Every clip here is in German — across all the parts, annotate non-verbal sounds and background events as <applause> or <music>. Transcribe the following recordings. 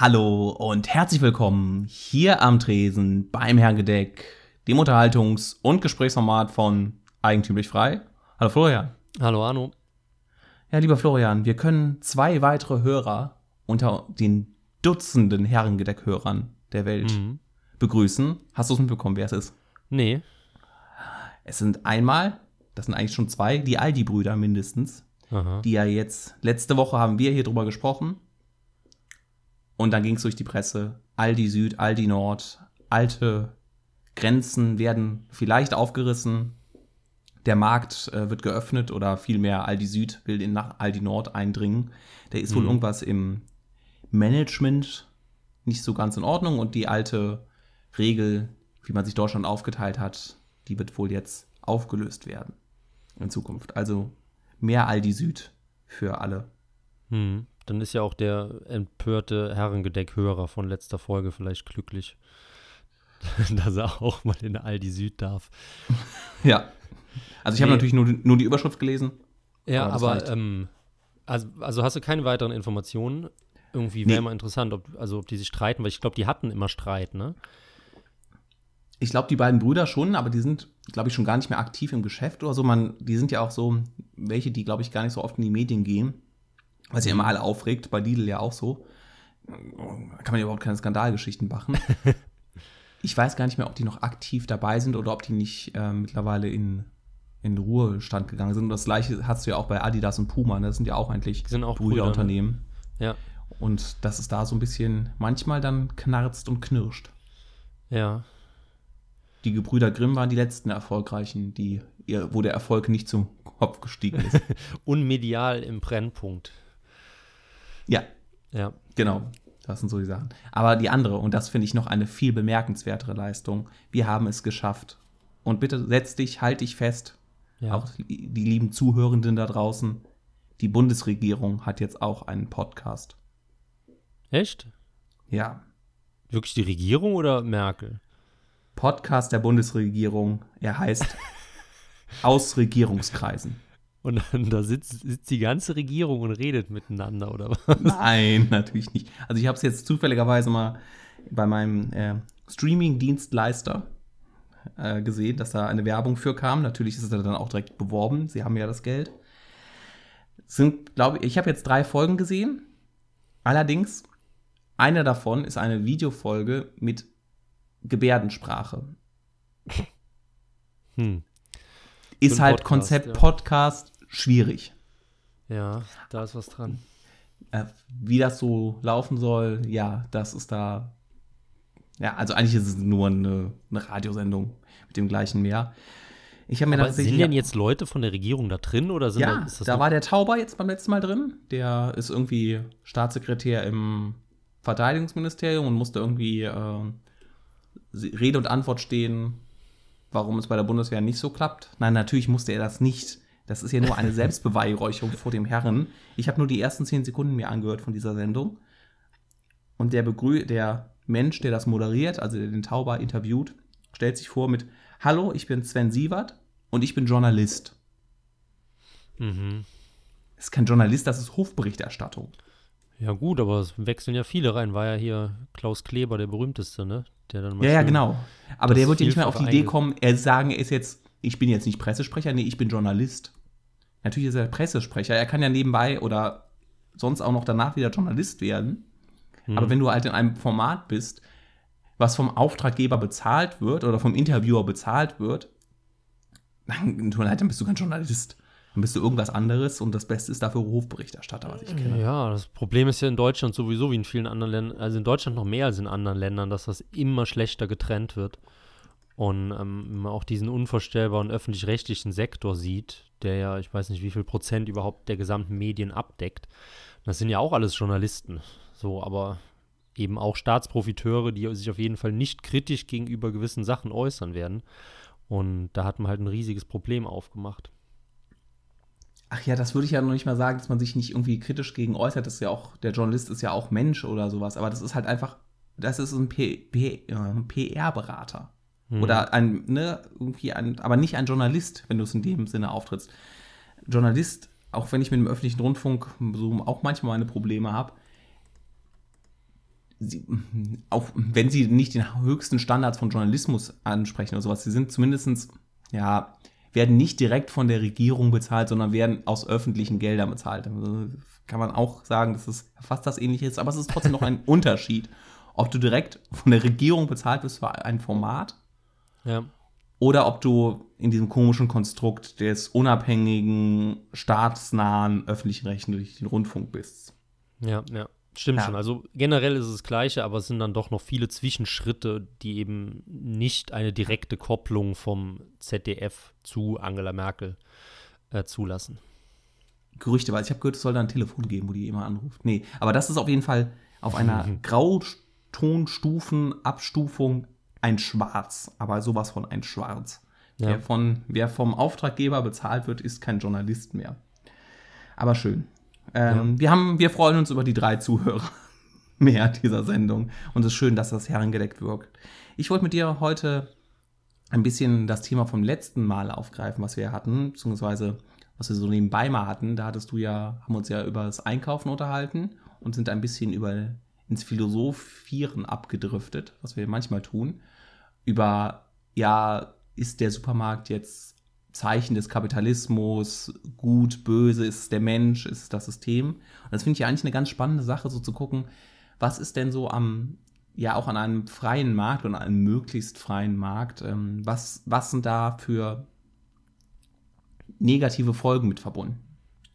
Hallo und herzlich willkommen hier am Tresen beim Herrengedeck, dem Unterhaltungs- und Gesprächsformat von Eigentümlich Frei. Hallo Florian. Hallo Arno. Ja, lieber Florian, wir können zwei weitere Hörer unter den Dutzenden Herrengedeck-Hörern der Welt Mhm. begrüßen. Hast du es mitbekommen, wer es ist? Nee. Es sind einmal, das sind eigentlich schon zwei, die Aldi-Brüder mindestens, Aha. die ja jetzt, letzte Woche haben wir hier drüber gesprochen. Und dann ging es durch die Presse, Aldi Süd, Aldi Nord, alte Grenzen werden vielleicht aufgerissen, der Markt äh, wird geöffnet oder vielmehr Aldi Süd will in nach Aldi Nord eindringen. Da ist wohl Mhm. irgendwas im Management nicht so ganz in Ordnung und die alte Regel, wie man sich Deutschland aufgeteilt hat, die wird wohl jetzt aufgelöst werden in Zukunft. Also mehr Aldi Süd für alle. Hm. Dann ist ja auch der empörte Herrengedeck-Hörer von letzter Folge vielleicht glücklich, <laughs> dass er auch mal in Aldi Süd darf. <laughs> Ja. Also ich habe Nee. natürlich nur, nur die Überschrift gelesen. Ja, Aber aber, ähm, also, also hast du keine weiteren Informationen? Irgendwie Nee. wäre mal interessant, ob, also ob die sich streiten, weil ich glaube, die hatten immer Streit, ne? Ich glaube, die beiden Brüder schon, aber die sind, glaube ich, schon gar nicht mehr aktiv im Geschäft oder so. Man, die sind ja auch so, welche, die, glaube ich, gar nicht so oft in die Medien gehen. Was ja immer alle aufregt, bei Lidl ja auch so. Da kann man ja überhaupt keine Skandalgeschichten machen. <laughs> ich weiß gar nicht mehr, ob die noch aktiv dabei sind oder ob die nicht äh, mittlerweile in, in Ruhestand gegangen sind. Und das gleiche hast du ja auch bei Adidas und Puma. ne? Das sind ja auch eigentlich Die sind auch Brüder, ne? Brüderunternehmen. Ja. Und dass es da so ein bisschen manchmal dann knarzt und knirscht. Ja. Die Gebrüder Grimm waren die letzten erfolgreichen, die, wo der Erfolg nicht zum Kopf gestiegen ist. <laughs> Unmedial im Brennpunkt. Ja, Ja. genau. Das sind so die Sachen. Aber die andere, und das finde ich noch eine viel bemerkenswertere Leistung, wir haben es geschafft. Und bitte setz dich, halt dich fest, Ja. auch die, die lieben Zuhörenden da draußen. Die Bundesregierung hat jetzt auch einen Podcast. Echt? Ja, Wirklich die Regierung oder Merkel? Podcast der Bundesregierung. Er heißt <laughs> Aus Regierungskreisen. Und dann da sitzt, sitzt die ganze Regierung und redet miteinander, oder was? Nein, natürlich nicht. Also ich habe es jetzt zufälligerweise mal bei meinem äh, Streaming-Dienstleister äh, gesehen, dass da eine Werbung für kam. Natürlich ist es dann auch direkt beworben. Sie haben ja das Geld. Sind, glaube ich, ich habe jetzt drei Folgen gesehen. Allerdings, eine davon ist eine Videofolge mit Gebärdensprache. Hm. Ist halt Podcast, Konzept ja. Podcast schwierig. Ja, da ist was dran. Äh, wie das so laufen soll, ja, das ist da. Ja, also eigentlich ist es nur eine, eine Radiosendung mit dem gleichen mehr. Ich habe mir Aber sind denn jetzt Leute von der Regierung da drin oder sind ja, da, da war der Tauber jetzt beim letzten Mal drin. Der ist irgendwie Staatssekretär im Verteidigungsministerium und musste irgendwie äh, Rede und Antwort stehen, warum es bei der Bundeswehr nicht so klappt. Nein, natürlich musste er das nicht. Das ist ja nur eine <laughs> Selbstbeweihräucherung vor dem Herren. Ich habe nur die ersten zehn Sekunden mir angehört von dieser Sendung. Und der, Begrü der Mensch, der das moderiert, also der den Tauber interviewt, stellt sich vor mit: Hallo, ich bin Sven Sievert und ich bin Journalist. Mhm. Das ist kein Journalist, das ist Hofberichterstattung. Ja gut, aber es wechseln ja viele rein. War ja hier Klaus Kleber, der berühmteste, ne? Der dann Ja, ja, genau. Aber der wird ja nicht mehr auf die Idee kommen, er sagen, er ist jetzt, ich bin jetzt nicht Pressesprecher, nee, ich bin Journalist. Natürlich ist er Pressesprecher. Er kann ja nebenbei oder sonst auch noch danach wieder Journalist werden. Hm. Aber wenn du halt in einem Format bist, was vom Auftraggeber bezahlt wird oder vom Interviewer bezahlt wird, dann, leid, dann bist du kein Journalist. Dann bist du irgendwas anderes und das Beste ist dafür Hofberichterstatter, was ich kenne. Ja, das Problem ist ja in Deutschland sowieso wie in vielen anderen Ländern, also in Deutschland noch mehr als in anderen Ländern, dass das immer schlechter getrennt wird. Und ähm, auch diesen unvorstellbaren öffentlich-rechtlichen Sektor sieht, der ja, ich weiß nicht, wie viel Prozent überhaupt der gesamten Medien abdeckt, das sind ja auch alles Journalisten. So, aber eben auch Staatsprofiteure, die sich auf jeden Fall nicht kritisch gegenüber gewissen Sachen äußern werden. Und da hat man halt ein riesiges Problem aufgemacht. Ach ja, das würde ich ja noch nicht mal sagen, dass man sich nicht irgendwie kritisch gegen äußert. Das ist ja auch, der Journalist ist ja auch Mensch oder sowas. Aber das ist halt einfach, das ist ein, P- P- äh, PR-Berater. Hm. Oder ein, ne, irgendwie ein, aber nicht ein Journalist, wenn du es in dem Sinne auftrittst. Journalist, auch wenn ich mit dem öffentlichen Rundfunk so auch manchmal meine Probleme habe, sie, auch wenn sie nicht den höchsten Standards von Journalismus ansprechen oder sowas, sie sind zumindestens ja, werden nicht direkt von der Regierung bezahlt, sondern werden aus öffentlichen Geldern bezahlt. Also kann man auch sagen, dass es fast das ähnliche ist, aber es ist trotzdem noch ein <laughs> Unterschied, ob du direkt von der Regierung bezahlt wirst für ein Format Ja. oder ob du in diesem komischen Konstrukt des unabhängigen, staatsnahen, öffentlich-rechtlichen Rundfunk bist. Ja, ja. Stimmt Ja. schon. Also generell ist es das Gleiche, aber es sind dann doch noch viele Zwischenschritte, die eben nicht eine direkte Kopplung vom ZDF zu Angela Merkel äh, zulassen. Gerüchte, weil ich habe gehört, es soll da ein Telefon geben, wo die immer anruft. Nee, aber das ist auf jeden Fall auf einer <laughs> Grautonstufen-Abstufung ein Schwarz, aber sowas von ein Schwarz. Ja. Wer, von, wer vom Auftraggeber bezahlt wird, ist kein Journalist mehr. Aber schön. Ähm, wir, haben, wir freuen uns über die drei Zuhörer <laughs> mehr dieser Sendung. Und es ist schön, dass das herangedeckt wirkt. Ich wollte mit dir heute ein bisschen das Thema vom letzten Mal aufgreifen, was wir hatten, beziehungsweise was wir so nebenbei mal hatten. Da hattest du ja, haben uns ja über das Einkaufen unterhalten und sind ein bisschen über ins Philosophieren abgedriftet, was wir manchmal tun. Über, ja, ist der Supermarkt jetzt Zeichen des Kapitalismus, gut, böse, ist es der Mensch, ist es das System? Und das finde ich ja eigentlich eine ganz spannende Sache, so zu gucken, was ist denn so am, ja auch an einem freien Markt und einem möglichst freien Markt, ähm, was, was sind da für negative Folgen mit verbunden?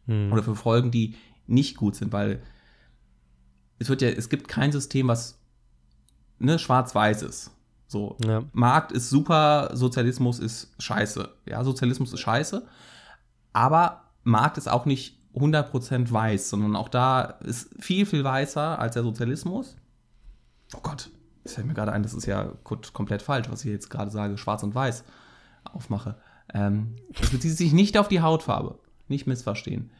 Hm. Oder für Folgen, die nicht gut sind, weil es wird ja, es gibt kein System, was ne, schwarz-weiß ist. So, Ja. Markt ist super, Sozialismus ist scheiße. Ja, Sozialismus ist scheiße. Aber Markt ist auch nicht 100% weiß, sondern auch da ist viel, viel weißer als der Sozialismus. Oh Gott, es fällt mir gerade ein, das ist ja gut, komplett falsch, was ich jetzt gerade sage, schwarz und weiß aufmache. Ähm, das bezieht sich nicht auf die Hautfarbe. Nicht missverstehen.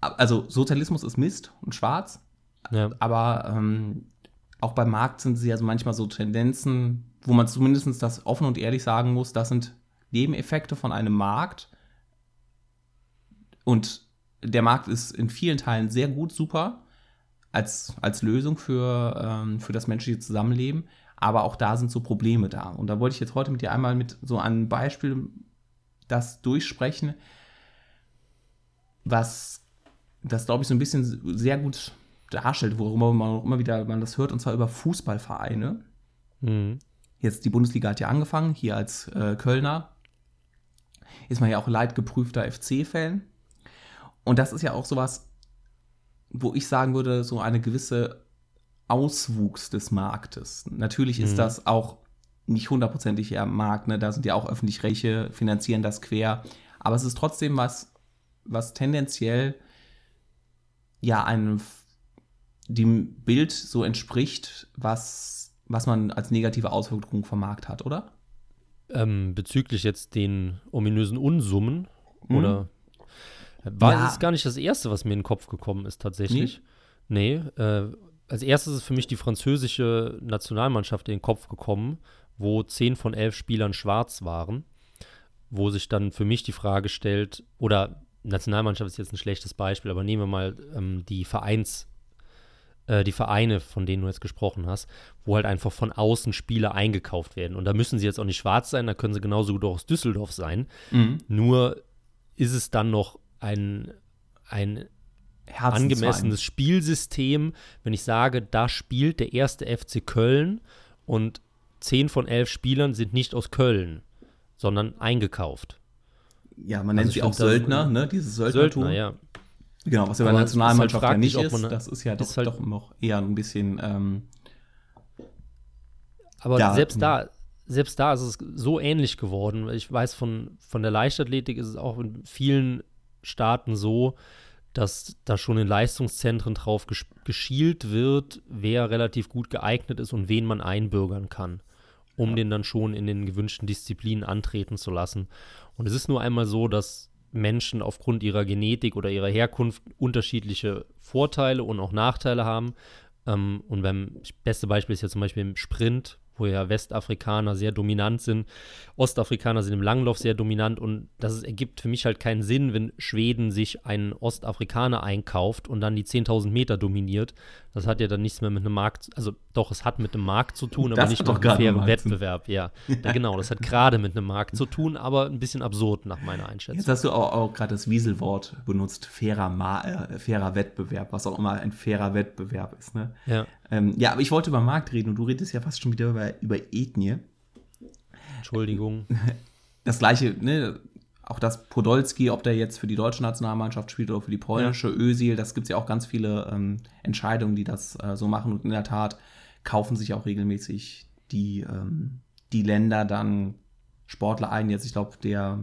Also Sozialismus ist Mist und schwarz, Ja. aber ähm, auch beim Markt sind sie also manchmal so Tendenzen, wo man zumindest das offen und ehrlich sagen muss, das sind Nebeneffekte von einem Markt. Und der Markt ist in vielen Teilen sehr gut, super, als, als Lösung für, ähm, für das menschliche Zusammenleben. Aber auch da sind so Probleme da. Und da wollte ich jetzt heute mit dir einmal mit so einem Beispiel das durchsprechen, was das, glaube ich, so ein bisschen sehr gut darstellt, worüber man auch immer wieder man das hört, und zwar über Fußballvereine. Hm. Jetzt die Bundesliga hat ja angefangen, hier als äh, Kölner ist man ja auch leidgeprüfter FC-Fan. Und das ist ja auch sowas, wo ich sagen würde, so eine gewisse Auswuchs des Marktes. Natürlich ist Mhm. das auch nicht hundertprozentig der Markt, ne? da sind ja auch öffentlich-rechtliche, finanzieren das quer. Aber es ist trotzdem was, was tendenziell ja einem dem Bild so entspricht, was, was man als negative Auswirkung vom Markt hat, oder? Ähm, bezüglich jetzt den ominösen Unsummen Mhm. oder war Ja. das gar nicht das erste, was mir in den Kopf gekommen ist tatsächlich. Nee, äh, als erstes ist für mich die französische Nationalmannschaft in den Kopf gekommen, wo zehn von elf Spielern schwarz waren, wo sich dann für mich die Frage stellt, oder Nationalmannschaft ist jetzt ein schlechtes Beispiel, aber nehmen wir mal ähm, die Vereins äh, die Vereine, von denen du jetzt gesprochen hast, wo halt einfach von außen Spieler eingekauft werden. Und da müssen sie jetzt auch nicht schwarz sein, da können sie genauso gut auch aus Düsseldorf sein. Mhm. Nur ist es dann noch ein, ein angemessenes Spielsystem, wenn ich sage, da spielt der erste FC Köln und zehn von elf Spielern sind nicht aus Köln, sondern eingekauft. Ja, man nennt Also sie ich auch Söldner, ne? Dieses Söldnertum. Söldner, ja. Genau, was ja bei ist halt Nationalmannschaft ja nicht ob ist. man- Das ist ja doch, ist halt- doch noch eher ein bisschen. Ähm, Aber Ja, selbst hm. da, selbst da ist es so ähnlich geworden. Ich weiß, von, von der Leichtathletik ist es auch in vielen Staaten so, dass da schon in Leistungszentren drauf gesch geschielt wird, wer relativ gut geeignet ist und wen man einbürgern kann, um Ja. den dann schon in den gewünschten Disziplinen antreten zu lassen. Und es ist nur einmal so, dass Menschen aufgrund ihrer Genetik oder ihrer Herkunft unterschiedliche Vorteile und auch Nachteile haben. Ähm, und beim beste Beispiel ist ja zum Beispiel im Sprint, wo ja Westafrikaner sehr dominant sind. Ostafrikaner sind im Langlauf sehr dominant und das ergibt für mich halt keinen Sinn, wenn Schweden sich einen Ostafrikaner einkauft und dann die 10.000 Meter dominiert. Das hat ja dann nichts mehr mit einem Markt, also doch, es hat mit einem Markt zu tun, aber Das nicht mit einem fairen Wettbewerb. Ja, <laughs> ja, genau, das hat gerade mit einem Markt zu tun, aber ein bisschen absurd nach meiner Einschätzung. Jetzt hast du auch, auch gerade das Wieselwort benutzt, fairer, Ma äh, fairer Wettbewerb, was auch immer ein fairer Wettbewerb ist. Ne? Ja, Ähm, ja, aber ich wollte über Markt reden und du redest ja fast schon wieder über, über Ethnie. Entschuldigung. <laughs> Das gleiche, ne, auch das Podolski, ob der jetzt für die deutsche Nationalmannschaft spielt oder für die polnische, Özil, das gibt es ja auch ganz viele ähm, Entscheidungen, die das äh, so machen. Und in der Tat kaufen sich auch regelmäßig die, ähm, die Länder dann Sportler ein. Jetzt, ich glaube, der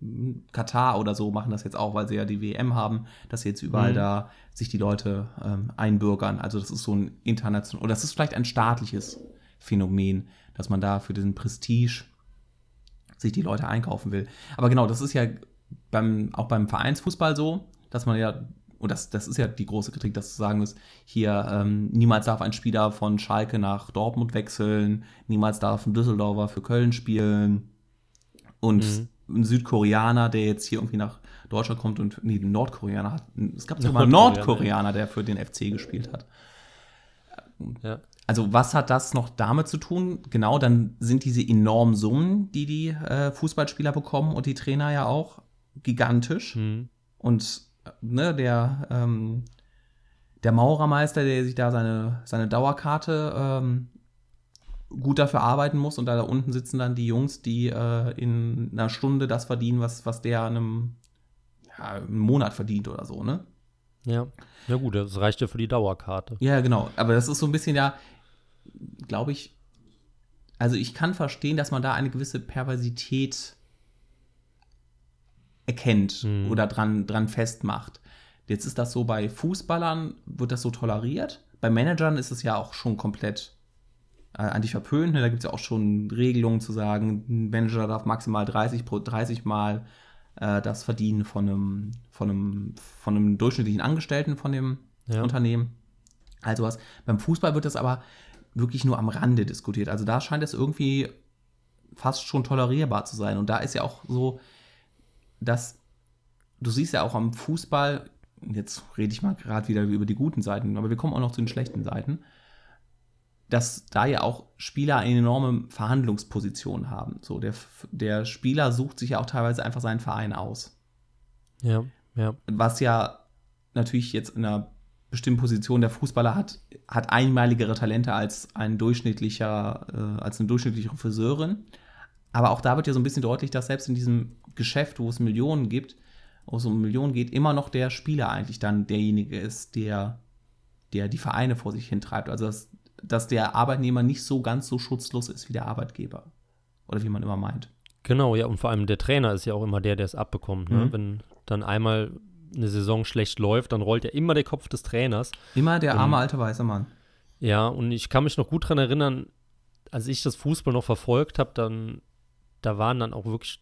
mm, Katar oder so machen das jetzt auch, weil sie ja die WM haben, dass jetzt überall Mhm. da sich die Leute ähm, einbürgern. Also das ist so ein international, oder das ist vielleicht ein staatliches Phänomen, dass man da für diesen Prestige sich die Leute einkaufen will. Aber genau, das ist ja beim, auch beim Vereinsfußball so, dass man ja, und das, das ist ja die große Kritik, dass zu sagen ist, hier, ähm, niemals darf ein Spieler von Schalke nach Dortmund wechseln, niemals darf ein Düsseldorfer für Köln spielen. Und Mhm. ein Südkoreaner, der jetzt hier irgendwie nach Deutschland kommt und, nee, ein Nordkoreaner hat, es gab <laughs> sogar einen Nordkoreaner, Nordkoreaner, der für den FC gespielt hat. Ja. Also was hat das noch damit zu tun? Genau, dann sind diese enormen Summen, die die äh, Fußballspieler bekommen und die Trainer ja auch gigantisch. Mhm. Und ne, der, ähm, der Maurermeister, der sich da seine, seine Dauerkarte ähm, gut dafür arbeiten muss und da, da unten sitzen dann die Jungs, die äh, in einer Stunde das verdienen, was, was der in einem, ja, einem Monat verdient oder so, ne? Ja. Ja gut, das reicht ja für die Dauerkarte. Ja, genau. Aber das ist so ein bisschen ja, glaube ich, also ich kann verstehen, dass man da eine gewisse Perversität erkennt Mhm. oder dran, dran festmacht. Jetzt ist das so bei Fußballern, wird das so toleriert. Bei Managern ist es ja auch schon komplett äh, eigentlich verpönt. Ne? Da gibt es ja auch schon Regelungen zu sagen, ein Manager darf maximal 30, pro, 30 Mal äh, das verdienen von einem, von, einem, von einem durchschnittlichen Angestellten von dem Ja. Unternehmen. Also was. Beim Fußball wird das aber wirklich nur am Rande diskutiert. Also da scheint es irgendwie fast schon tolerierbar zu sein. Und da ist ja auch so, dass du siehst ja auch am Fußball, jetzt rede ich mal gerade wieder über die guten Seiten, aber wir kommen auch noch zu den schlechten Seiten, dass da ja auch Spieler eine enorme Verhandlungsposition haben. So, der, der Spieler sucht sich ja auch teilweise einfach seinen Verein aus. Ja, ja. Was ja natürlich jetzt in einer bestimmten Position der Fußballer hat, hat einmaligere Talente als ein durchschnittlicher, äh, als eine durchschnittliche Friseurin. Aber auch da wird ja so ein bisschen deutlich, dass selbst in diesem Geschäft, wo es Millionen gibt, wo es um Millionen geht, immer noch der Spieler eigentlich dann derjenige ist, der, der die Vereine vor sich hintreibt. Also dass, dass der Arbeitnehmer nicht so ganz so schutzlos ist wie der Arbeitgeber. Oder wie man immer meint. Genau, ja, und vor allem der Trainer ist ja auch immer der, der es abbekommt. Ne? Mhm. Wenn dann einmal eine Saison schlecht läuft, dann rollt ja immer der Kopf des Trainers. Immer der arme alte weiße Mann. Ja, und ich kann mich noch gut daran erinnern, als ich das Fußball noch verfolgt habe, dann, da waren dann auch wirklich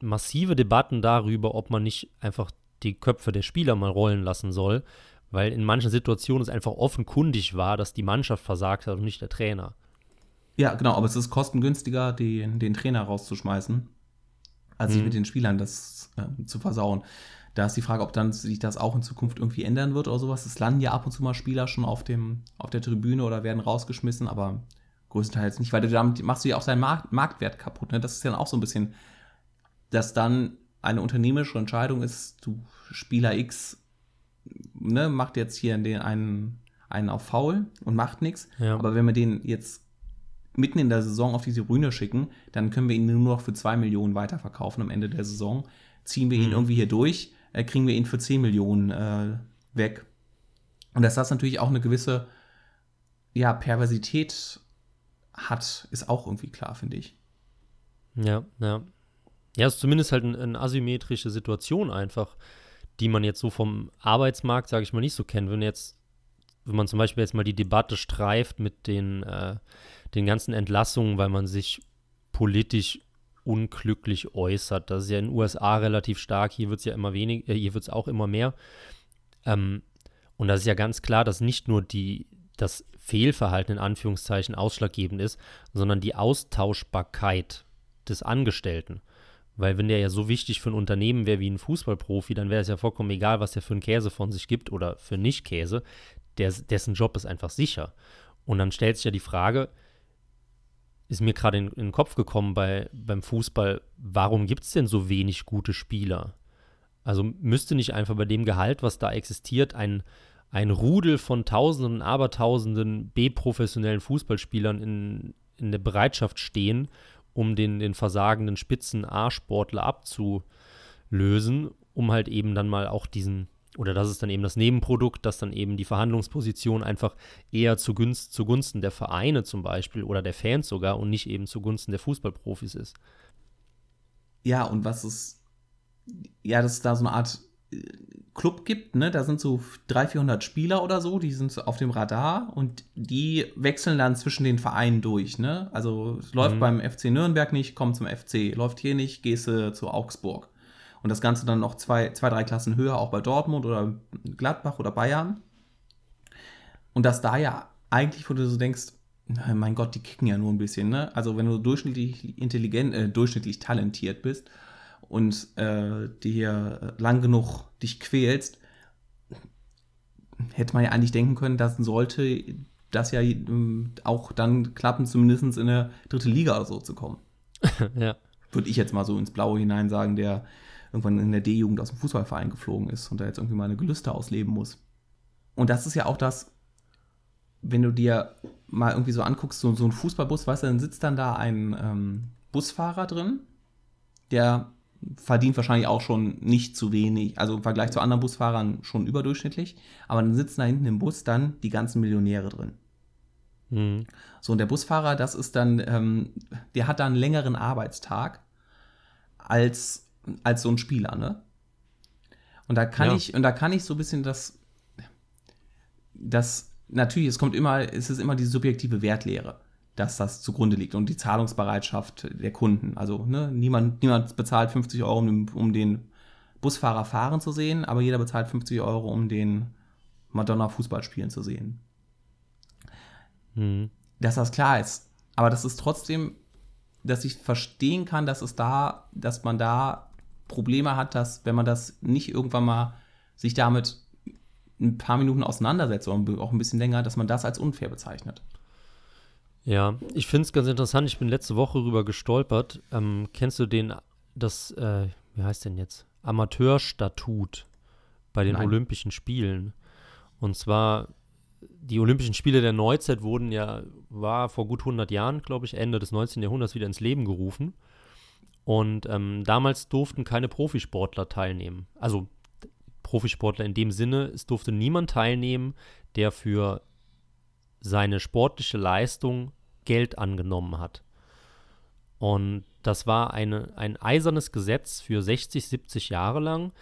massive Debatten darüber, ob man nicht einfach die Köpfe der Spieler mal rollen lassen soll, weil in manchen Situationen es einfach offenkundig war, dass die Mannschaft versagt hat und nicht der Trainer. Ja, genau, aber es ist kostengünstiger, den, den Trainer rauszuschmeißen, als sich Mhm. mit den Spielern das ähm, zu versauen. Da ist die Frage, ob dann sich das auch in Zukunft irgendwie ändern wird oder sowas. Es landen ja ab und zu mal Spieler schon auf, dem, auf der Tribüne oder werden rausgeschmissen, aber größtenteils nicht, weil du damit machst du ja auch seinen Markt, Marktwert kaputt. Ne? Das ist ja dann auch so ein bisschen, dass dann eine unternehmerische Entscheidung ist, du Spieler X ne, macht jetzt hier den einen, einen auf faul und macht nichts. Ja. Aber wenn wir den jetzt mitten in der Saison auf die Tribüne schicken, dann können wir ihn nur noch für 2 Millionen weiterverkaufen am Ende der Saison. Ziehen wir ihn Mhm. irgendwie hier durch, äh, kriegen wir ihn für 10 Millionen äh, weg. Und dass das natürlich auch eine gewisse ja, Perversität hat, ist auch irgendwie klar, finde ich. Ja, ja. Ja, es ist zumindest halt ein- eine asymmetrische Situation einfach, die man jetzt so vom Arbeitsmarkt, sage ich mal, nicht so kennt. Wenn jetzt, wenn man zum Beispiel jetzt mal die Debatte streift mit den, äh, den ganzen Entlassungen, weil man sich politisch unglücklich äußert. Das ist ja in den USA relativ stark, hier wird es ja immer weniger, äh, hier wird es auch immer mehr. Ähm, und das ist ja ganz klar, dass nicht nur die, das Fehlverhalten in Anführungszeichen ausschlaggebend ist, sondern die Austauschbarkeit des Angestellten. Weil wenn der ja so wichtig für ein Unternehmen wäre wie ein Fußballprofi, dann wäre es ja vollkommen egal, was der für einen Käse von sich gibt oder für Nicht-Käse. dessen Job ist einfach sicher. Und dann stellt sich ja die Frage, ist mir gerade in, in, den Kopf gekommen bei, beim Fußball, warum gibt es denn so wenig gute Spieler? Also müsste nicht einfach bei dem Gehalt, was da existiert, ein, ein Rudel von Tausenden Abertausenden B-professionellen Fußballspielern in, in der Bereitschaft stehen, um den, den versagenden Spitzen-A-Sportler abzulösen, um halt eben dann mal auch diesen, oder das ist dann eben das Nebenprodukt, dass dann eben die Verhandlungsposition einfach eher zugunst, zugunsten der Vereine zum Beispiel oder der Fans sogar und nicht eben zugunsten der Fußballprofis ist. Ja, und was ist, ja, dass es da so eine Art äh, Club gibt, ne? Da sind so 300, 400 Spieler oder so, die sind auf dem Radar und die wechseln dann zwischen den Vereinen durch, ne? Also es läuft mhm. beim FC Nürnberg nicht, komm zum FC, läuft hier nicht, gehst du zu Augsburg. Und das Ganze dann noch zwei, zwei, drei Klassen höher, auch bei Dortmund oder Gladbach oder Bayern. Und dass da ja eigentlich, wo du so denkst, mein Gott, die kicken ja nur ein bisschen, ne? Also wenn du durchschnittlich intelligent, äh, durchschnittlich talentiert bist und äh, dir lang genug dich quälst, hätte man ja eigentlich denken können, dass sollte das ja ähm, auch dann klappen, zumindest in eine dritte Liga oder so zu kommen. <laughs> ja. Würde ich jetzt mal so ins Blaue hinein sagen, der irgendwann in der D-Jugend aus dem Fußballverein geflogen ist und da jetzt irgendwie mal eine Gelüste ausleben muss. Und das ist ja auch das, wenn du dir mal irgendwie so anguckst, so, so ein Fußballbus, weißt du, dann sitzt dann da ein ähm, Busfahrer drin, der verdient wahrscheinlich auch schon nicht zu wenig, also im Vergleich zu anderen Busfahrern schon überdurchschnittlich, aber dann sitzen da hinten im Bus dann die ganzen Millionäre drin. Mhm. So, und der Busfahrer, das ist dann, ähm, der hat da einen längeren Arbeitstag als, als so ein Spieler, ne? Und da kann ja. ich, und da kann ich so ein bisschen das, das, natürlich, es kommt immer, es ist immer die subjektive Wertlehre dass das zugrunde liegt und die Zahlungsbereitschaft der Kunden. Also ne, niemand, niemand bezahlt 50 Euro, um, um den Busfahrer fahren zu sehen, aber jeder bezahlt 50 Euro, um den Madonna Fußball spielen zu sehen. Hm. Dass das klar ist. Aber das ist trotzdem, dass ich verstehen kann, dass es da, dass man da Probleme hat, dass, wenn man das nicht irgendwann mal sich damit ein paar Minuten auseinandersetzt oder auch ein bisschen länger, dass man das als unfair bezeichnet. Ja, ich finde es ganz interessant. Ich bin letzte Woche rüber gestolpert. Ähm, kennst du den, das, äh, wie heißt denn jetzt? Amateurstatut bei den Nein. Olympischen Spielen. Und zwar, die Olympischen Spiele der Neuzeit wurden ja, war vor gut 100 Jahren, glaube ich, Ende des 19. Jahrhunderts wieder ins Leben gerufen. Und ähm, damals durften keine Profisportler teilnehmen. Also Profisportler in dem Sinne, es durfte niemand teilnehmen, der für seine sportliche Leistung Geld angenommen hat. Und das war eine, ein eisernes Gesetz für 60, 70 Jahre lang,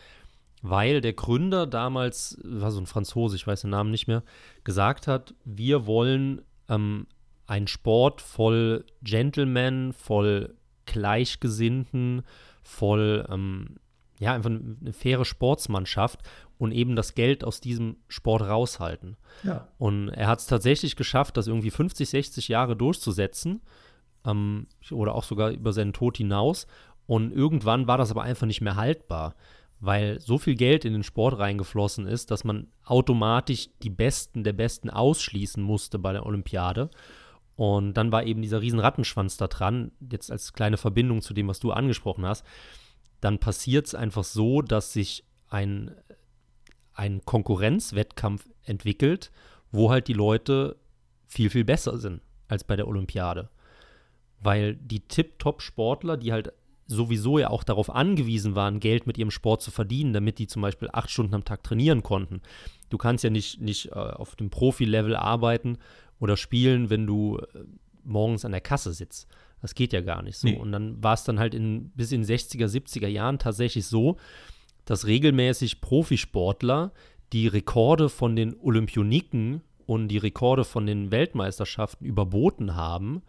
weil der Gründer damals, war so ein Franzose, ich weiß den Namen nicht mehr, gesagt hat, wir wollen ähm, einen Sport voll Gentlemen, voll Gleichgesinnten, voll, ähm, ja, einfach eine faire Sportsmannschaft und eben das Geld aus diesem Sport raushalten. Ja. Und er hat es tatsächlich geschafft, das irgendwie 50, 60 Jahre durchzusetzen ähm, oder auch sogar über seinen Tod hinaus. Und irgendwann war das aber einfach nicht mehr haltbar, weil so viel Geld in den Sport reingeflossen ist, dass man automatisch die Besten der Besten ausschließen musste bei der Olympiade. Und dann war eben dieser riesen Rattenschwanz da dran, jetzt als kleine Verbindung zu dem, was du angesprochen hast. Dann passiert es einfach so, dass sich ein einen Konkurrenzwettkampf entwickelt, wo halt die Leute viel, viel besser sind als bei der Olympiade. Weil die Tip-Top-Sportler, die halt sowieso ja auch darauf angewiesen waren, Geld mit ihrem Sport zu verdienen, damit die zum Beispiel acht Stunden am Tag trainieren konnten. Du kannst ja nicht, nicht äh, auf dem Profi-Level arbeiten oder spielen, wenn du äh, morgens an der Kasse sitzt. Das geht ja gar nicht so. Nee. Und dann war es dann halt in, bis in den 60er, 70er Jahren tatsächlich so, dass regelmäßig Profisportler die Rekorde von den Olympioniken und die Rekorde von den Weltmeisterschaften überboten haben,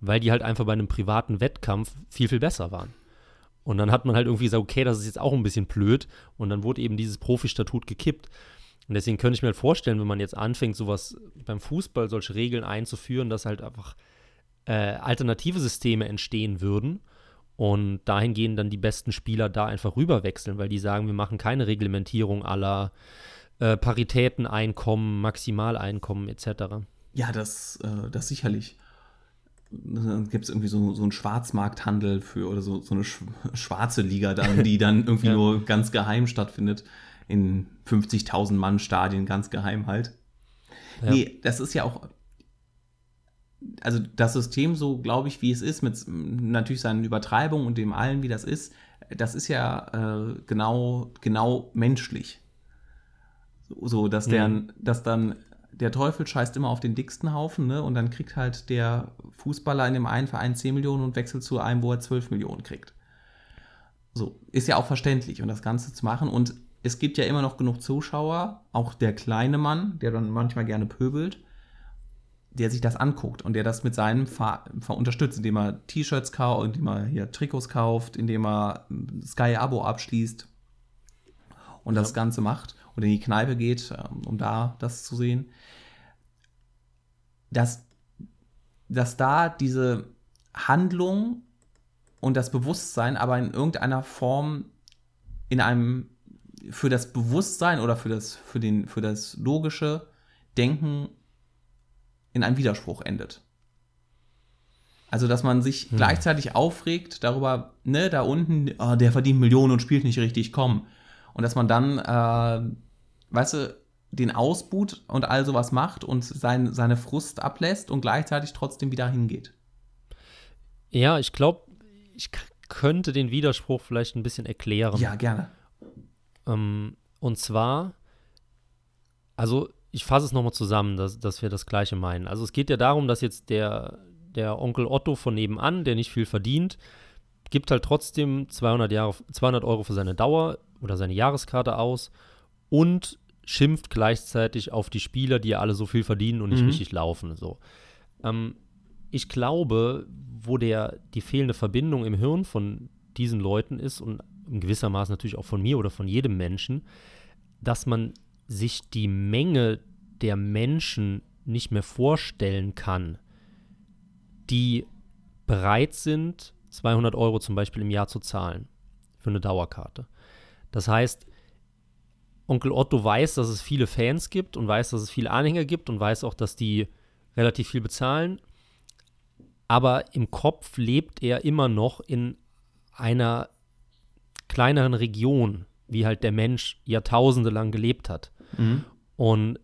weil die halt einfach bei einem privaten Wettkampf viel, viel besser waren. Und dann hat man halt irgendwie gesagt, okay, das ist jetzt auch ein bisschen blöd. Und dann wurde eben dieses Profistatut gekippt. Und deswegen könnte ich mir halt vorstellen, wenn man jetzt anfängt, sowas beim Fußball, solche Regeln einzuführen, dass halt einfach äh, alternative Systeme entstehen würden und dahingehend dann die besten Spieler da einfach rüberwechseln, weil die sagen, wir machen keine Reglementierung aller äh, Paritäten, Einkommen, Maximaleinkommen etc. Ja, das, äh, das sicherlich. Dann gibt es irgendwie so, so einen Schwarzmarkthandel für oder so, so eine schwarze Liga dann, die dann <laughs> irgendwie ja. nur ganz geheim stattfindet. In 50.000 Mann Stadien, ganz geheim halt. Ja. Nee, das ist ja auch. Also das System, so glaube ich, wie es ist, mit natürlich seinen Übertreibungen und dem allen, wie das ist, das ist ja äh, genau, genau menschlich. So, so dass, der, mhm. dass dann der Teufel scheißt immer auf den dicksten Haufen, ne? Und dann kriegt halt der Fußballer in dem einen Verein 10 Millionen und wechselt zu einem, wo er 12 Millionen kriegt. So, ist ja auch verständlich, um das Ganze zu machen. Und es gibt ja immer noch genug Zuschauer, auch der kleine Mann, der dann manchmal gerne pöbelt, der sich das anguckt und der das mit seinem Ver, Ver unterstützt, indem er T-Shirts kauft, indem er hier Trikots kauft, indem er Sky-Abo abschließt und ja. das Ganze macht und in die Kneipe geht, ähm, um da das zu sehen, dass, dass da diese Handlung und das Bewusstsein aber in irgendeiner Form in einem für das Bewusstsein oder für das, für den, für das logische Denken in einem Widerspruch endet. Also, dass man sich hm. gleichzeitig aufregt darüber, ne, da unten, oh, der verdient Millionen und spielt nicht richtig, komm. Und dass man dann äh, weißt du, den ausbuht und all sowas macht und sein, seine Frust ablässt und gleichzeitig trotzdem wieder hingeht. Ja, ich glaube, ich könnte den Widerspruch vielleicht ein bisschen erklären. Ja, gerne. Ähm, und zwar, also ich fasse es nochmal zusammen, dass, dass wir das Gleiche meinen. Also es geht ja darum, dass jetzt der, der Onkel Otto von nebenan, der nicht viel verdient, gibt halt trotzdem 200, Jahre, 200 Euro für seine Dauer oder seine Jahreskarte aus und schimpft gleichzeitig auf die Spieler, die ja alle so viel verdienen und nicht mhm. richtig laufen. So. Ähm, ich glaube, wo der, die fehlende Verbindung im Hirn von diesen Leuten ist und in gewisser Maße natürlich auch von mir oder von jedem Menschen, dass man sich die Menge der Menschen nicht mehr vorstellen kann, die bereit sind, 200 Euro zum Beispiel im Jahr zu zahlen für eine Dauerkarte. Das heißt, Onkel Otto weiß, dass es viele Fans gibt und weiß, dass es viele Anhänger gibt und weiß auch, dass die relativ viel bezahlen. Aber im Kopf lebt er immer noch in einer kleineren Region, wie halt der Mensch Jahrtausende lang gelebt hat. Mhm. Und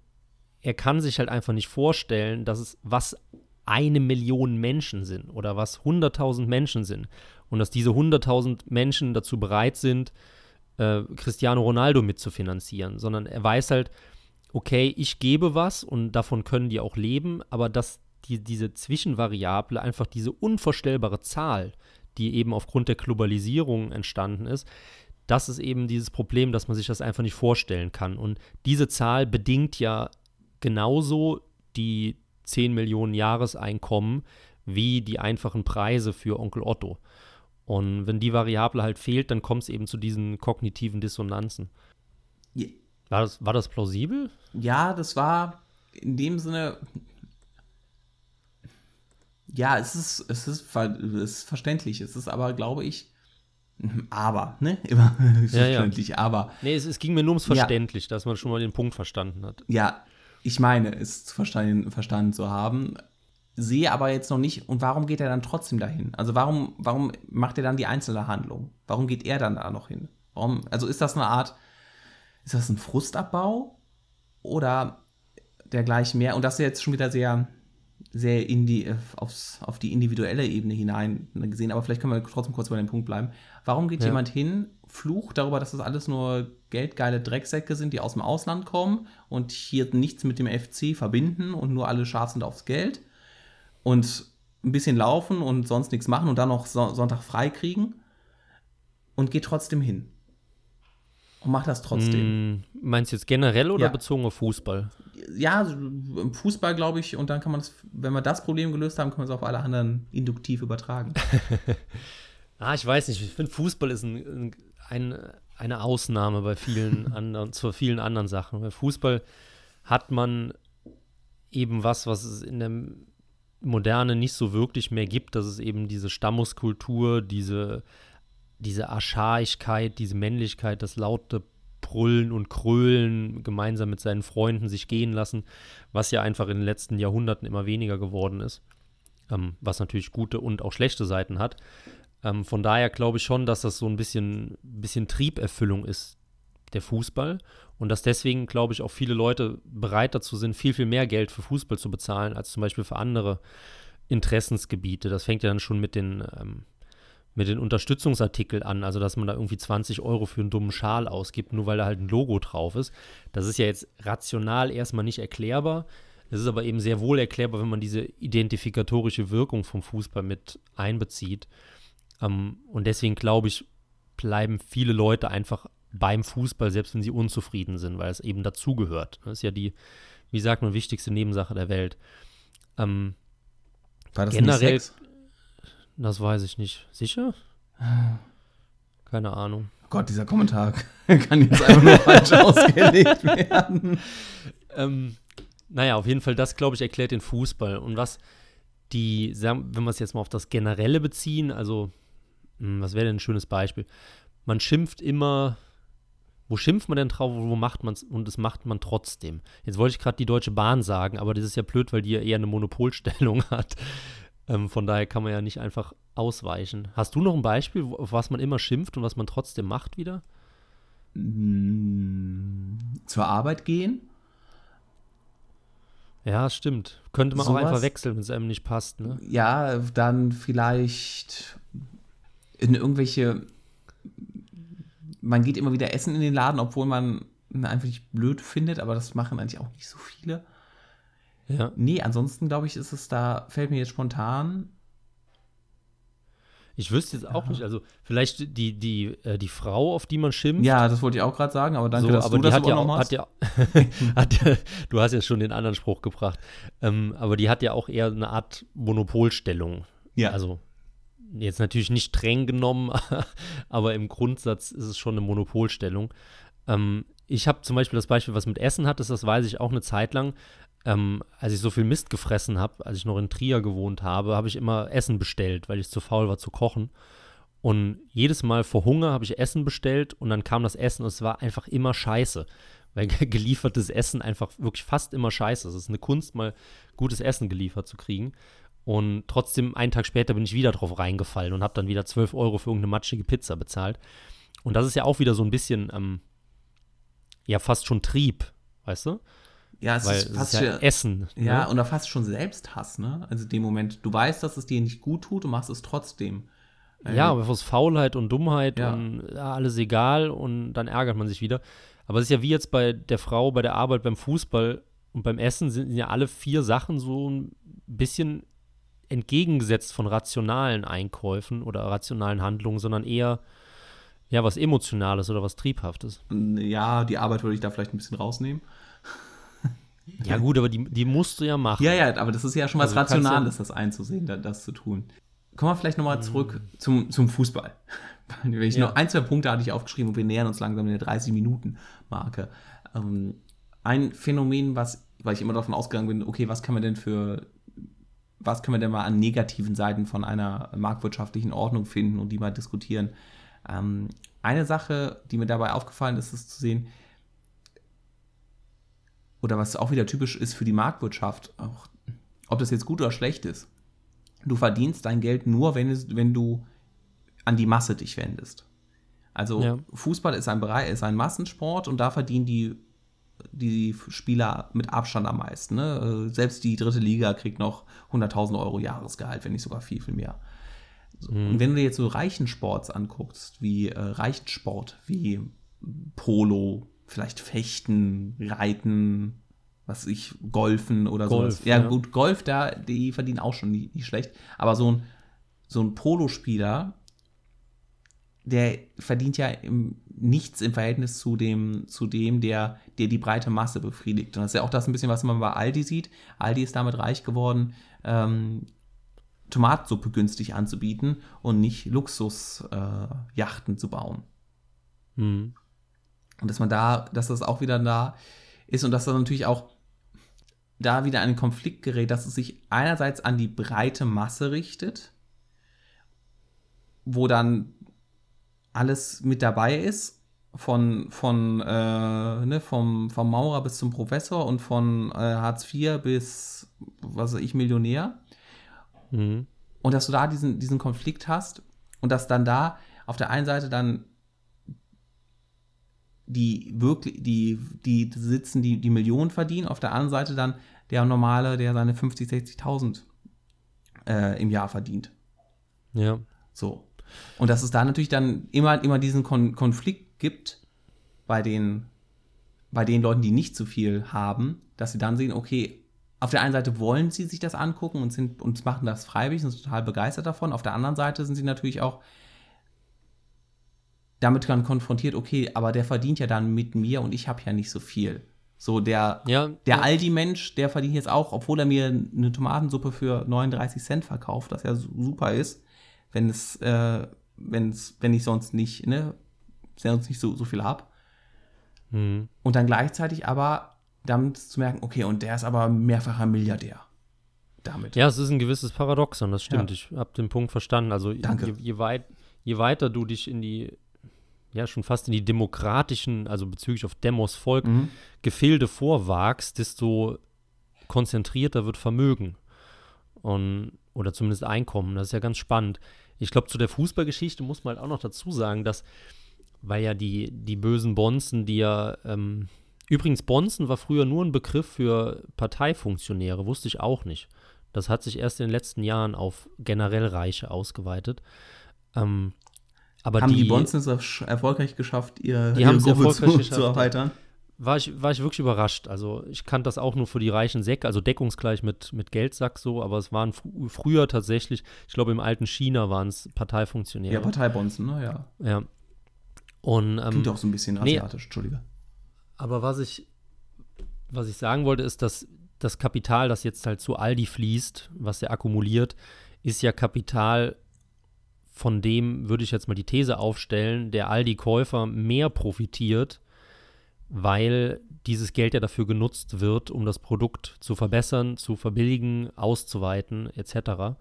er kann sich halt einfach nicht vorstellen, dass es was eine Million Menschen sind oder was 100.000 Menschen sind und dass diese 100.000 Menschen dazu bereit sind, äh, Cristiano Ronaldo mitzufinanzieren, sondern er weiß halt, okay, ich gebe was und davon können die auch leben, aber dass die, diese Zwischenvariable, einfach diese unvorstellbare Zahl, die eben aufgrund der Globalisierung entstanden ist, das ist eben dieses Problem, dass man sich das einfach nicht vorstellen kann. Und diese Zahl bedingt ja genauso die 10 Millionen Jahreseinkommen wie die einfachen Preise für Onkel Otto. Und wenn die Variable halt fehlt, dann kommt es eben zu diesen kognitiven Dissonanzen. Ja. War, das, war das plausibel? Ja, das war in dem Sinne. Ja, es ist, es ist, es ist verständlich. Es ist aber, glaube ich, aber, ne? <laughs> Immer verständlich, <laughs> ja, ja. aber. Nee, es, es, ging mir nur ums Verständlich, ja. dass man schon mal den Punkt verstanden hat. Ja, ich meine, es verstanden, verstanden zu haben sehe aber jetzt noch nicht, und warum geht er dann trotzdem dahin? Also warum, warum macht er dann die einzelne Handlung? Warum geht er dann da noch hin? Warum, also ist das eine Art, ist das ein Frustabbau oder dergleichen mehr? Und das ist jetzt schon wieder sehr, sehr in die, aufs, auf die individuelle Ebene hinein gesehen, aber vielleicht können wir trotzdem kurz bei dem Punkt bleiben. Warum geht ja. jemand hin, flucht darüber, dass das alles nur geldgeile Drecksäcke sind, die aus dem Ausland kommen und hier nichts mit dem FC verbinden und nur alle scharf sind aufs Geld? Und ein bisschen laufen und sonst nichts machen und dann noch so Sonntag frei kriegen und geht trotzdem hin. Und macht das trotzdem. Mm, meinst du jetzt generell oder ja. bezogen auf Fußball? Ja, im Fußball glaube ich, und dann kann man das, wenn wir das Problem gelöst haben, können wir es auf alle anderen induktiv übertragen. <laughs> ah, ich weiß nicht. Ich finde, Fußball ist ein, ein, eine Ausnahme bei vielen <laughs> anderen, zu vielen anderen Sachen. Bei Fußball hat man eben was, was es in der Moderne nicht so wirklich mehr gibt, dass es eben diese Stammeskultur, diese, diese Archaigkeit, diese Männlichkeit, das laute Brüllen und Krölen gemeinsam mit seinen Freunden sich gehen lassen, was ja einfach in den letzten Jahrhunderten immer weniger geworden ist, ähm, was natürlich gute und auch schlechte Seiten hat. Ähm, von daher glaube ich schon, dass das so ein bisschen, bisschen Trieberfüllung ist, der Fußball. Und dass deswegen, glaube ich, auch viele Leute bereit dazu sind, viel, viel mehr Geld für Fußball zu bezahlen, als zum Beispiel für andere Interessensgebiete. Das fängt ja dann schon mit den, ähm, mit den Unterstützungsartikeln an, also dass man da irgendwie 20 Euro für einen dummen Schal ausgibt, nur weil da halt ein Logo drauf ist. Das ist ja jetzt rational erstmal nicht erklärbar. Es ist aber eben sehr wohl erklärbar, wenn man diese identifikatorische Wirkung vom Fußball mit einbezieht. Ähm, und deswegen glaube ich, bleiben viele Leute einfach beim Fußball, selbst wenn sie unzufrieden sind, weil es eben dazugehört. Das ist ja die, wie sagt man, wichtigste Nebensache der Welt. Ähm, War das generell, nicht Sex? das weiß ich nicht. Sicher? Keine Ahnung. Oh Gott, dieser Kommentar <laughs> kann jetzt einfach nur falsch <laughs> ausgelegt werden. Ähm, naja, auf jeden Fall, das, glaube ich, erklärt den Fußball. Und was die, wenn wir es jetzt mal auf das Generelle beziehen, also, hm, was wäre denn ein schönes Beispiel? Man schimpft immer, wo schimpft man denn drauf, wo macht man es und das macht man trotzdem. Jetzt wollte ich gerade die Deutsche Bahn sagen, aber das ist ja blöd, weil die ja eher eine Monopolstellung <laughs> hat. Ähm, von daher kann man ja nicht einfach ausweichen. Hast du noch ein Beispiel, auf was man immer schimpft und was man trotzdem macht wieder? Mm, Zur Arbeit gehen? Ja, stimmt. Könnte man auch Sowas? einfach wechseln, wenn es einem nicht passt, ne? Ja, dann vielleicht in irgendwelche. Man geht immer wieder essen in den Laden, obwohl man einfach nicht blöd findet, aber das machen eigentlich auch nicht so viele. Ja. Nee, ansonsten glaube ich, ist es da, fällt mir jetzt spontan. Ich wüsste jetzt auch nicht, also vielleicht die, die, äh, die Frau, auf die man schimpft. Ja, das wollte ich auch gerade sagen, aber danke, so, dass aber du das hat ja, auch, hast. hat ja, <laughs> hat ja, du hast ja schon den anderen Spruch gebracht, ähm, aber die hat ja auch eher eine Art Monopolstellung. ja, Also jetzt natürlich nicht streng genommen, <laughs> aber im Grundsatz ist es schon eine Monopolstellung. Ähm, ich habe zum Beispiel das Beispiel, was mit Essen hat, das weiß ich auch eine Zeit lang. Ähm, als ich so viel Mist gefressen habe, als ich noch in Trier gewohnt habe, habe ich immer Essen bestellt, weil ich zu faul war zu kochen. Und jedes Mal vor Hunger habe ich Essen bestellt und dann kam das Essen und es war einfach immer scheiße. Weil <laughs> geliefertes Essen einfach wirklich fast immer scheiße ist. Es ist eine Kunst, mal gutes Essen geliefert zu kriegen. Und trotzdem, einen Tag später bin ich wieder drauf reingefallen und habe dann wieder 12 Euro für irgendeine matschige Pizza bezahlt. Und das ist ja auch wieder so ein bisschen, ähm, ja, fast schon Trieb, weißt du? ja, es Weil ist es fast ist ja schon, Essen. ja, ne? oder fast schon Selbsthass, ne? Also in dem Moment, du weißt, dass es dir nicht gut tut, du machst es trotzdem. Äh, Ja, aber aus Faulheit und Dummheit Ja. und ja, alles egal und dann ärgert man sich wieder. Aber es ist ja wie jetzt bei der Frau, bei der Arbeit, beim Fußball und beim Essen sind ja alle vier Sachen so ein bisschen entgegengesetzt von rationalen Einkäufen oder rationalen Handlungen, sondern eher ja was Emotionales oder was Triebhaftes. ja, die Arbeit würde ich da vielleicht ein bisschen rausnehmen. <laughs> Ja gut, aber die, die musst du ja machen. Ja, ja, aber das ist ja schon was Also Rationales, das einzusehen, da, das zu tun. Kommen wir vielleicht nochmal zurück zum, zum Fußball. <laughs> Wenn ich Ja. noch ein, zwei Punkte hatte ich aufgeschrieben und wir nähern uns langsam der 30-Minuten-Marke. Ähm, ein Phänomen, was, weil ich immer davon ausgegangen bin, okay, was kann man denn für, was können wir denn mal an negativen Seiten von einer marktwirtschaftlichen Ordnung finden und die mal diskutieren. Ähm, eine Sache, die mir dabei aufgefallen ist, ist zu sehen, oder was auch wieder typisch ist für die Marktwirtschaft, auch, ob das jetzt gut oder schlecht ist. Du verdienst dein Geld nur, wenn, es, wenn du an die Masse dich wendest. Also Ja. Fußball ist ein Bereich, ist ein Massensport und da verdienen die, die Spieler mit Abstand am meisten. Ne? Äh, Selbst die dritte Liga kriegt noch 100.000 Euro Jahresgehalt, wenn nicht sogar viel, viel mehr. So, Mhm. Und wenn du dir jetzt so Reichensports anguckst, wie äh, Reichensport, wie Polo, vielleicht Fechten, Reiten, was ich, Golfen oder Golf, sowas. Ja, ja. gut, Golf, da, die verdienen auch schon nicht, nicht schlecht. Aber so ein, so ein Polospieler, der verdient ja im, nichts im Verhältnis zu dem, zu dem, der, der die breite Masse befriedigt. Und das ist ja auch das ein bisschen, was man bei Aldi sieht. Aldi ist damit reich geworden, ähm, Tomatensuppe günstig anzubieten und nicht Luxusjachten äh, zu bauen. Mhm. Und dass man da, dass das auch wieder da ist und dass das natürlich auch da wieder ein Konflikt gerät, dass es sich einerseits an die breite Masse richtet, wo dann alles mit dabei ist, von, von äh, ne, vom, vom Maurer bis zum Professor und von äh, Hartz IV bis, was weiß ich, Millionär. Mhm. Und dass du da diesen, diesen Konflikt hast und dass dann da auf der einen Seite dann die wirklich, die, die sitzen, die, die Millionen verdienen, auf der anderen Seite dann der Normale, der seine 50, 60.000 äh, im Jahr verdient. Ja. So. Und dass es da natürlich dann immer, immer diesen Kon Konflikt gibt bei den, bei den Leuten, die nicht so viel haben, dass sie dann sehen, okay, auf der einen Seite wollen sie sich das angucken und, sind, und machen das freiwillig und sind total begeistert davon. Auf der anderen Seite sind sie natürlich auch damit dann konfrontiert, okay, aber der verdient ja dann mit mir und ich habe ja nicht so viel. So, der, Ja, der ja. Aldi-Mensch, der verdient jetzt auch, obwohl er mir eine Tomatensuppe für 39 Cent verkauft, was ja su- super ist, wenn es, äh, wenn's, wenn ich sonst nicht, ne, sonst nicht so, so viel habe. Mhm. Und dann gleichzeitig aber damit zu merken, okay, und der ist aber mehrfacher Milliardär. Damit. Ja, es ist ein gewisses Paradoxon, das stimmt. Ja. Ich habe den Punkt verstanden. Also Danke. Je, je, weit, je weiter du dich in die, ja, schon fast in die demokratischen, also bezüglich auf Demos Volk, Mhm. Gefilde vorwagst, desto konzentrierter wird Vermögen. Und, oder zumindest Einkommen. Das ist ja ganz spannend. Ich glaube, zu der Fußballgeschichte muss man halt auch noch dazu sagen, dass, weil ja die, die bösen Bonzen, die ja, ähm, übrigens, Bonzen war früher nur ein Begriff für Parteifunktionäre, wusste ich auch nicht. Das hat sich erst in den letzten Jahren auf generell Reiche ausgeweitet. Ähm, aber Haben die, die Bonzen es erfolgreich geschafft, ihr, Die ihre haben es Gruppe erfolgreich zu, zu erweitern? War ich, war ich wirklich überrascht. Also ich kannte das auch nur für die reichen Säcke, also deckungsgleich mit, mit Geldsack so, aber es waren fr früher tatsächlich, ich glaube im alten China waren es Parteifunktionäre. Ja, Parteibonzen, ne? Ja. Ja. Und, ähm, Klingt auch so ein bisschen nee. asiatisch, Entschuldige. aber was ich, was ich sagen wollte, ist, dass das Kapital, das jetzt halt zu Aldi fließt, was er akkumuliert, ist ja Kapital, von dem würde ich jetzt mal die These aufstellen, der Aldi-Käufer mehr profitiert, weil dieses Geld ja dafür genutzt wird, um das Produkt zu verbessern, zu verbilligen, auszuweiten, etc.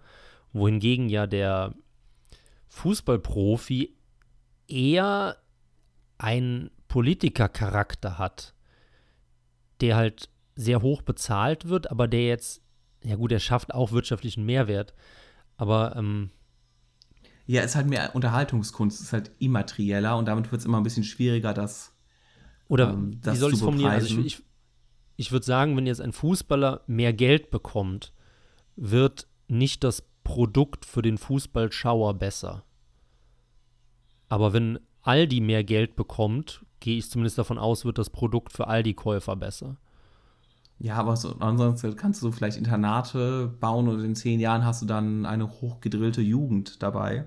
Wohingegen ja der Fußballprofi eher einen Politikercharakter hat, der halt sehr hoch bezahlt wird, aber der jetzt, ja gut, er schafft auch wirtschaftlichen Mehrwert, aber ähm, Ja, ist halt mehr Unterhaltungskunst, ist halt immaterieller und damit wird es immer ein bisschen schwieriger, das. Oder ähm, wie soll ich es formulieren? Also ich, ich, ich würde sagen, wenn jetzt ein Fußballer mehr Geld bekommt, wird nicht das Produkt für den Fußballschauer besser. Aber wenn Aldi mehr Geld bekommt, gehe ich zumindest davon aus, wird das Produkt für Aldi-Käufer besser. Ja, aber so, ansonsten kannst du vielleicht Internate bauen und in zehn Jahren hast du dann eine hochgedrillte Jugend dabei.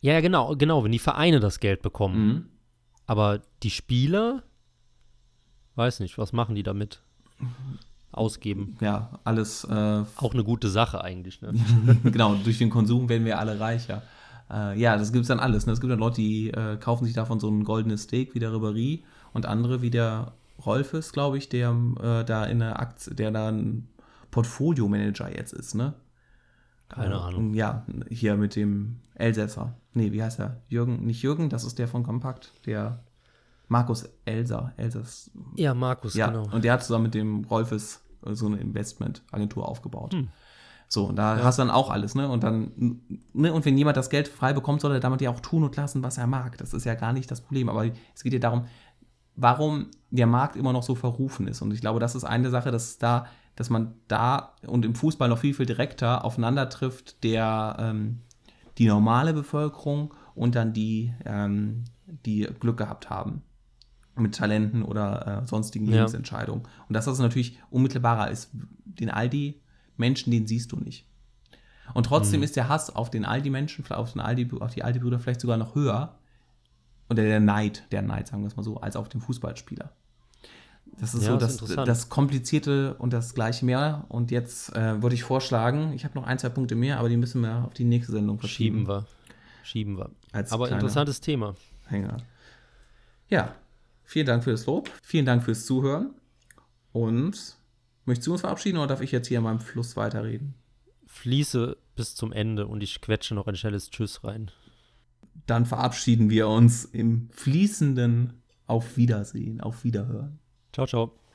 Ja, ja, genau, genau, wenn die Vereine das Geld bekommen. Mhm. Aber die Spieler, weiß nicht, was machen die damit? Ausgeben. Ja, alles, äh, Auch eine gute Sache eigentlich, ne? <laughs> genau, durch den Konsum werden wir alle reicher. Äh, ja, das gibt es dann alles. Ne? Es gibt dann Leute, die äh, kaufen sich davon so ein goldenes Steak wie der Ribéry und andere wie der Rolfes, glaube ich, der äh, da in der Aktie, der da ein Portfolio-Manager jetzt ist, ne? Keine Äh, Ahnung. Ja, hier mit dem Elsässer. Nee, wie heißt er? Jürgen, nicht Jürgen, das ist der von Kompakt, der Markus Elser. Elsass. Ja, Markus, Ja, genau. und der hat zusammen mit dem Rolfes so eine Investmentagentur aufgebaut. Hm. So, und da hast du dann auch alles, ne? Und dann, ne, und wenn jemand das Geld frei bekommt, soll er damit ja auch tun und lassen, was er mag. Das ist ja gar nicht das Problem. Aber es geht ja darum, warum der Markt immer noch so verrufen ist. Und ich glaube, das ist eine Sache, dass da, dass man da und im Fußball noch viel, viel direkter aufeinander trifft, der ähm, die normale Bevölkerung und dann die, ähm, die Glück gehabt haben mit Talenten oder äh, sonstigen Ja. Lebensentscheidungen. Und dass das natürlich unmittelbarer ist. Den Aldi-Menschen, den siehst du nicht. Und trotzdem ist der Hass auf den Aldi-Menschen, auf, den Aldi, auf die Aldi-Brüder vielleicht sogar noch höher. Oder der Neid, der Neid, sagen wir es mal so, als auf den Fußballspieler. Das ist Ja, so das ist das Komplizierte und das Gleiche mehr. Und jetzt äh, würde ich vorschlagen, ich habe noch ein, zwei Punkte mehr, aber die müssen wir auf die nächste Sendung verschieben. Schieben wir. Schieben wir. Als Aber interessantes Thema. Hänger. Ja, vielen Dank für das Lob. Vielen Dank fürs Zuhören. Und möchtest du uns verabschieden oder darf ich jetzt hier in meinem Fluss weiterreden? Fließe bis zum Ende und ich quetsche noch ein schnelles Tschüss rein. Dann verabschieden wir uns im fließenden Auf Wiedersehen, auf Wiederhören. Ciao, ciao.